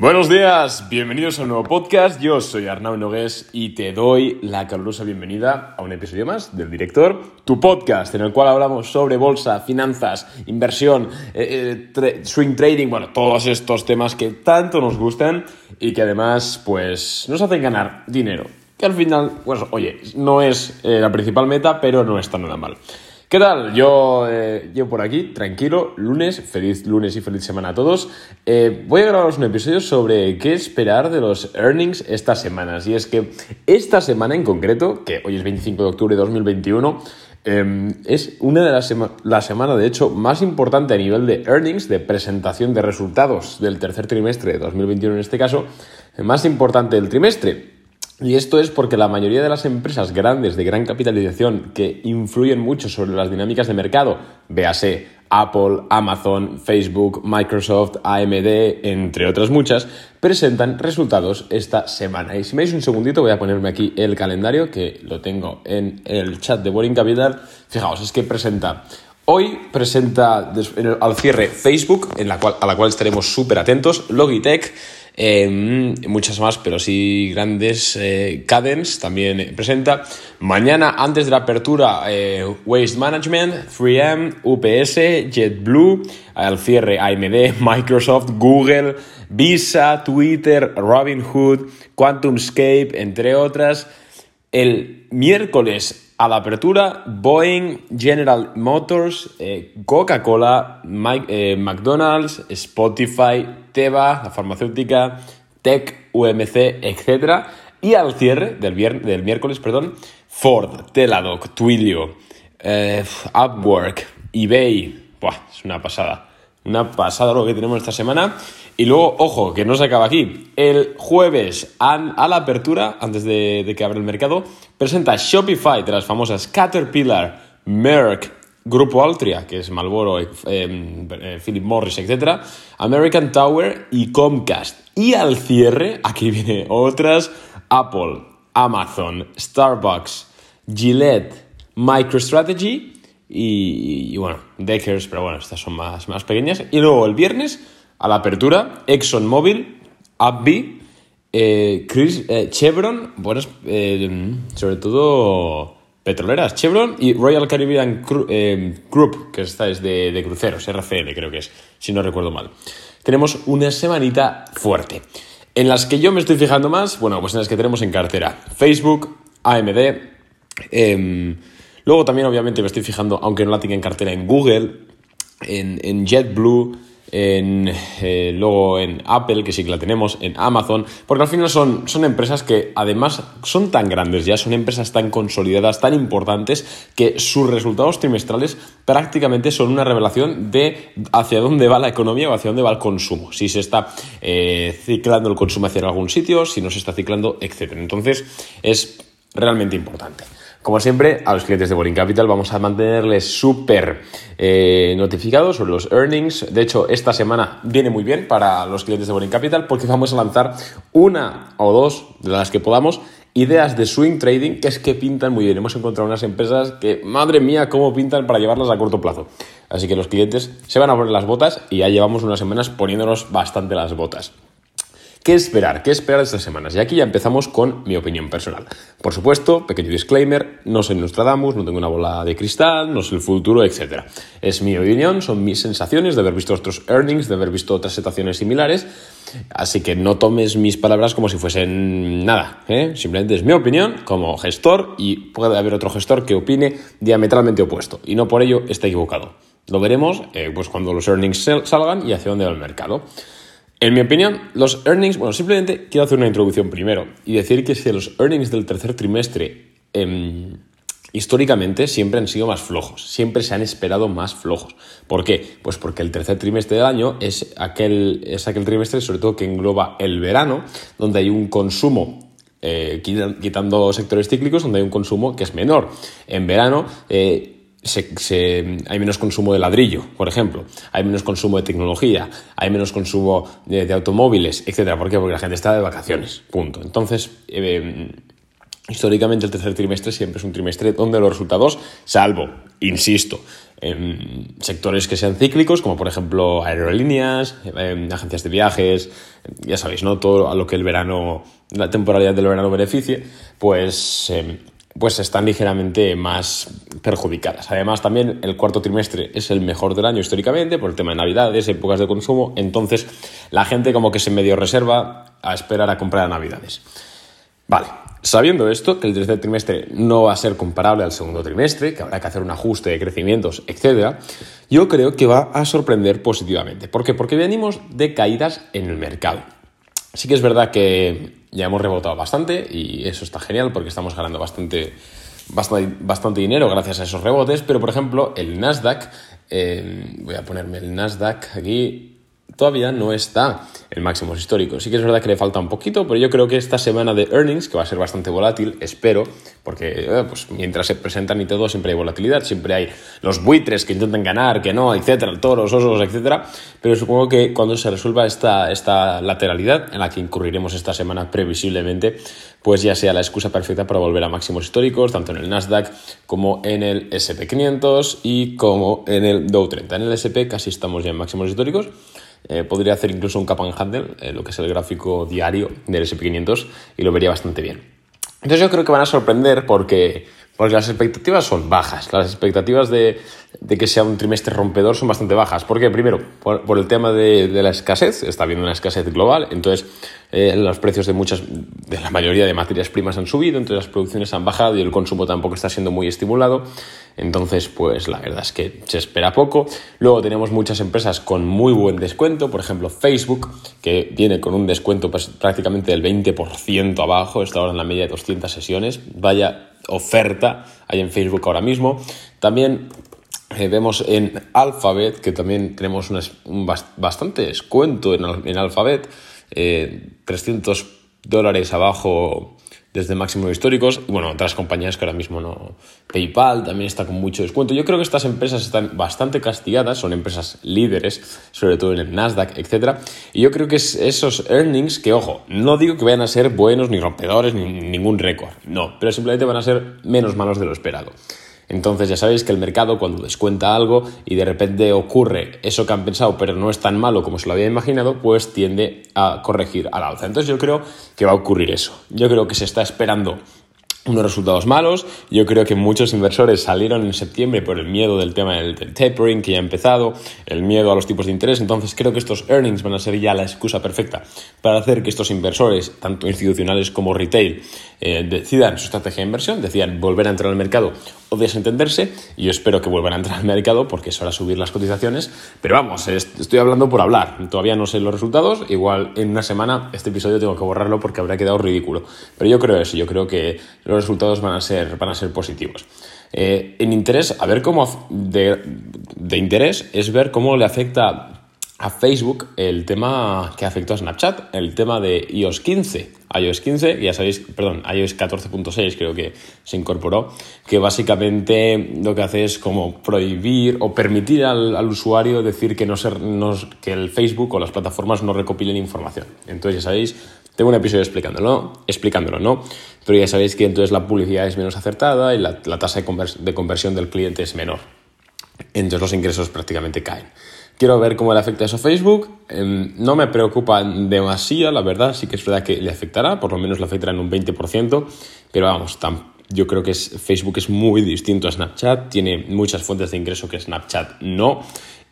Buenos días, bienvenidos a un nuevo podcast. Yo soy Arnau Nogués y te doy la calurosa bienvenida a un episodio más del Director, tu podcast, en el cual hablamos sobre bolsa, finanzas, inversión, eh, eh, swing trading, bueno, todos estos temas que tanto nos gustan y que además, pues, nos hacen ganar dinero. Que al final, pues, oye, no es eh, la principal meta, pero no está nada mal. ¿Qué tal? Yo eh, por aquí, tranquilo, lunes, feliz lunes y feliz semana a todos. Eh, voy a grabaros un episodio sobre qué esperar de los earnings estas semanas. Y es que esta semana en concreto, que hoy es 25 de octubre de 2021, em, es una de las la semana, de hecho, más importante a nivel de earnings, de presentación de resultados del tercer trimestre de 2021 en este caso, más importante del trimestre. Y esto es porque la mayoría de las empresas grandes de gran capitalización que influyen mucho sobre las dinámicas de mercado, véase Apple, Amazon, Facebook, Microsoft, AMD, entre otras muchas, presentan resultados esta semana. Y si me dais un segundito, voy a ponerme aquí el calendario, que lo tengo en el chat de Boring Capital. Fijaos, es que presenta Hoy presenta al cierre Facebook, en la cual, a la cual estaremos súper atentos, Logitech, Em, muchas más, pero sí grandes. Eh, Cadence también presenta. Mañana, antes de la apertura, eh, Waste Management, 3M, UPS, JetBlue, al cierre AMD, Microsoft, Google, Visa, Twitter, Robinhood, QuantumScape, entre otras. El miércoles a la apertura, Boeing, General Motors, eh, Coca-Cola, McDonald's, Spotify, Teva, la farmacéutica, Tech, UMC, etc. Y al cierre del, del miércoles, perdón, Ford, Teladoc, Twilio, eh, Upwork, eBay. Buah, es una pasada. Una pasada lo que tenemos esta semana. Y luego, ojo, que no se acaba aquí. El jueves, a la apertura, antes de, que abra el mercado, presenta Shopify de las famosas Caterpillar, Merck, Grupo Altria, que es Malboro, eh, eh, Philip Morris, etc., American Tower y Comcast. Y al cierre, aquí viene otras, Apple, Amazon, Starbucks, Gillette, MicroStrategy y, y, bueno, Deckers, pero bueno, estas son más, más pequeñas. Y luego el viernes, a la apertura, ExxonMobil, AbbVie, eh, Chris, Chevron, bueno, sobre todo petroleras, Chevron y Royal Caribbean eh, Group, que esta es de, cruceros, RCL creo que es, si no recuerdo mal. Tenemos una semanita fuerte. En las que yo me estoy fijando más, bueno, pues en las que tenemos en cartera Facebook, AMD, em, luego también obviamente me estoy fijando, aunque no la tenga en cartera, en Google, en, en JetBlue, en, eh, luego en Apple, que sí que la tenemos, en Amazon, porque al final son, son empresas que además son tan grandes ya, son empresas tan consolidadas, tan importantes, que sus resultados trimestrales prácticamente son una revelación de hacia dónde va la economía o hacia dónde va el consumo, si se está eh, ciclando el consumo hacia algún sitio, si no se está ciclando, etc. Entonces es realmente importante. Como siempre, a los clientes de Boring Capital vamos a mantenerles súper eh, notificados sobre los earnings. De hecho, esta semana viene muy bien para los clientes de Boring Capital porque vamos a lanzar una o dos de las que podamos ideas de swing trading que es que pintan muy bien. Hemos encontrado unas empresas que, madre mía, cómo pintan para llevarlas a corto plazo. Así que los clientes se van a poner las botas y ya llevamos unas semanas poniéndonos bastante las botas. ¿Qué esperar? ¿Qué esperar estas semanas? Y aquí ya empezamos con mi opinión personal. Por supuesto, pequeño disclaimer, no soy Nostradamus, no tengo una bola de cristal, no sé el futuro, etc. Es mi opinión, son mis sensaciones de haber visto otros earnings, de haber visto otras situaciones similares, así que no tomes mis palabras como si fuesen nada, ¿eh? simplemente es mi opinión como gestor y puede haber otro gestor que opine diametralmente opuesto y no por ello está equivocado. Lo veremos eh, pues cuando los earnings salgan y hacia dónde va el mercado. En mi opinión, los earnings, bueno, simplemente quiero hacer una introducción primero y decir que si los earnings del tercer trimestre em, históricamente siempre han sido más flojos, siempre se han esperado más flojos. ¿Por qué? Pues porque el tercer trimestre del año es aquel, es aquel trimestre sobre todo que engloba el verano, donde hay un consumo eh, quitando sectores cíclicos, donde hay un consumo que es menor. En verano eh, hay menos consumo de ladrillo, por ejemplo, hay menos consumo de tecnología, hay menos consumo de, automóviles, etc. ¿Por qué? Porque la gente está de vacaciones, punto. Entonces, eh, históricamente el tercer trimestre siempre es un trimestre donde los resultados, salvo, insisto, en sectores que sean cíclicos, como por ejemplo aerolíneas, em, agencias de viajes, ya sabéis, ¿no? Todo a lo que el verano, la temporalidad del verano beneficie, pues em, pues están ligeramente más perjudicadas. Además, también el cuarto trimestre es el mejor del año históricamente por el tema de Navidades, épocas de consumo, entonces la gente como que se medio reserva a esperar a comprar a Navidades. Vale, sabiendo esto, que el tercer trimestre no va a ser comparable al segundo trimestre, que habrá que hacer un ajuste de crecimientos, etc., yo creo que va a sorprender positivamente. ¿Por qué? Porque venimos de caídas en el mercado. Sí que es verdad que ya hemos rebotado bastante y eso está genial porque estamos ganando bastante, bastante, dinero gracias a esos rebotes, pero por ejemplo el Nasdaq, eh, voy a ponerme el Nasdaq aquí, todavía no está en máximos históricos. Sí que es verdad que le falta un poquito, pero yo creo que esta semana de earnings, que va a ser bastante volátil, espero, porque eh, pues, mientras se presentan y todo, siempre hay volatilidad, siempre hay los buitres que intentan ganar, que no, etcétera, toros, osos, etcétera. Pero supongo que cuando se resuelva esta, esta lateralidad, en la que incurriremos esta semana previsiblemente, pues ya sea la excusa perfecta para volver a máximos históricos, tanto en el Nasdaq como en el SP500 y como en el Dow 30. En el SP casi estamos ya en máximos históricos. Eh, podría hacer incluso un cap and handle, eh, lo que es el gráfico diario del SP500, y lo vería bastante bien. Entonces yo creo que van a sorprender porque, porque las expectativas son bajas. Las expectativas de, que sea un trimestre rompedor son bastante bajas. ¿Por qué? Primero, por, el tema de, la escasez. Está habiendo una escasez global. Entonces, eh, los precios de muchas, de la mayoría de materias primas han subido. Entonces, las producciones han bajado y el consumo tampoco está siendo muy estimulado. Entonces, pues la verdad es que se espera poco. Luego tenemos muchas empresas con muy buen descuento, por ejemplo Facebook, que viene con un descuento pues, prácticamente del 20% abajo, está ahora en la media de 200 sesiones. Vaya oferta hay en Facebook ahora mismo. También eh, vemos en Alphabet, que también tenemos un, bastante descuento en, Alphabet, 300 eh, dólares abajo desde máximos históricos. Bueno, otras compañías que ahora mismo no. PayPal también está con mucho descuento. Yo creo que estas empresas están bastante castigadas, son empresas líderes, sobre todo en el Nasdaq, etc. Y yo creo que es esos earnings que, ojo, no digo que vayan a ser buenos ni rompedores ni ningún récord, no, pero simplemente van a ser menos malos de lo esperado. Entonces ya sabéis que el mercado cuando descuenta algo y de repente ocurre eso que han pensado pero no es tan malo como se lo había imaginado, pues tiende a corregir al alza. Entonces yo creo que va a ocurrir eso. Yo creo que se está esperando unos resultados malos. Yo creo que muchos inversores salieron en septiembre por el miedo del tema del, tapering que ya ha empezado, el miedo a los tipos de interés. Entonces creo que estos earnings van a ser ya la excusa perfecta para hacer que estos inversores, tanto institucionales como retail, eh, decidan su estrategia de inversión, decidan volver a entrar al mercado o desentenderse. Y yo espero que vuelvan a entrar al mercado porque es hora de subir las cotizaciones. Pero vamos, estoy hablando por hablar. Todavía no sé los resultados. Igual en una semana este episodio tengo que borrarlo porque habrá quedado ridículo. Pero yo creo eso. Yo creo que los resultados van a ser, van a ser positivos. Eh, en interés, a ver cómo de, de interés es ver cómo le afecta a Facebook el tema que afectó a Snapchat, el tema de iOS 15. iOS 15, ya sabéis, perdón, iOS 14.6 creo que se incorporó, que básicamente lo que hace es como prohibir o permitir al, usuario decir que, no que el Facebook o las plataformas no recopilen información. Entonces ya sabéis, tengo un episodio explicándolo, explicándolo, ¿no? Pero ya sabéis que entonces la publicidad es menos acertada y la, tasa de conversión del cliente es menor. Entonces los ingresos prácticamente caen. Quiero ver cómo le afecta eso a Facebook. Em, no me preocupa demasiado, la verdad. Sí que es verdad que le afectará, por lo menos le afectará en un 20%. Pero vamos, yo creo que Facebook es muy distinto a Snapchat. Tiene muchas fuentes de ingreso que Snapchat no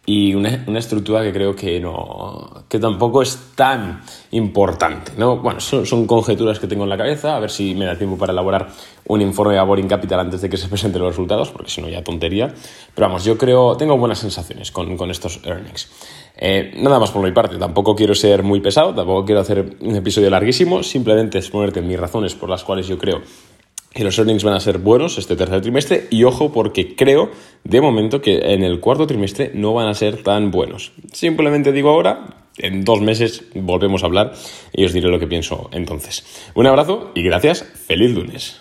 y una, una, estructura que creo que, no, que tampoco es tan importante. ¿no? Bueno, son, son, conjeturas que tengo en la cabeza, a ver si me da tiempo para elaborar un informe a Boring Capital antes de que se presenten los resultados, porque si no ya tontería. Pero vamos, yo creo, tengo buenas sensaciones con, con estos earnings. Eh, nada más por mi parte, tampoco quiero ser muy pesado, tampoco quiero hacer un episodio larguísimo, simplemente exponerte mis razones por las cuales yo creo y los earnings van a ser buenos este tercer trimestre y ojo porque creo de momento que en el cuarto trimestre no van a ser tan buenos. Simplemente digo ahora, en dos meses volvemos a hablar y os diré lo que pienso entonces. Un abrazo y gracias, feliz lunes.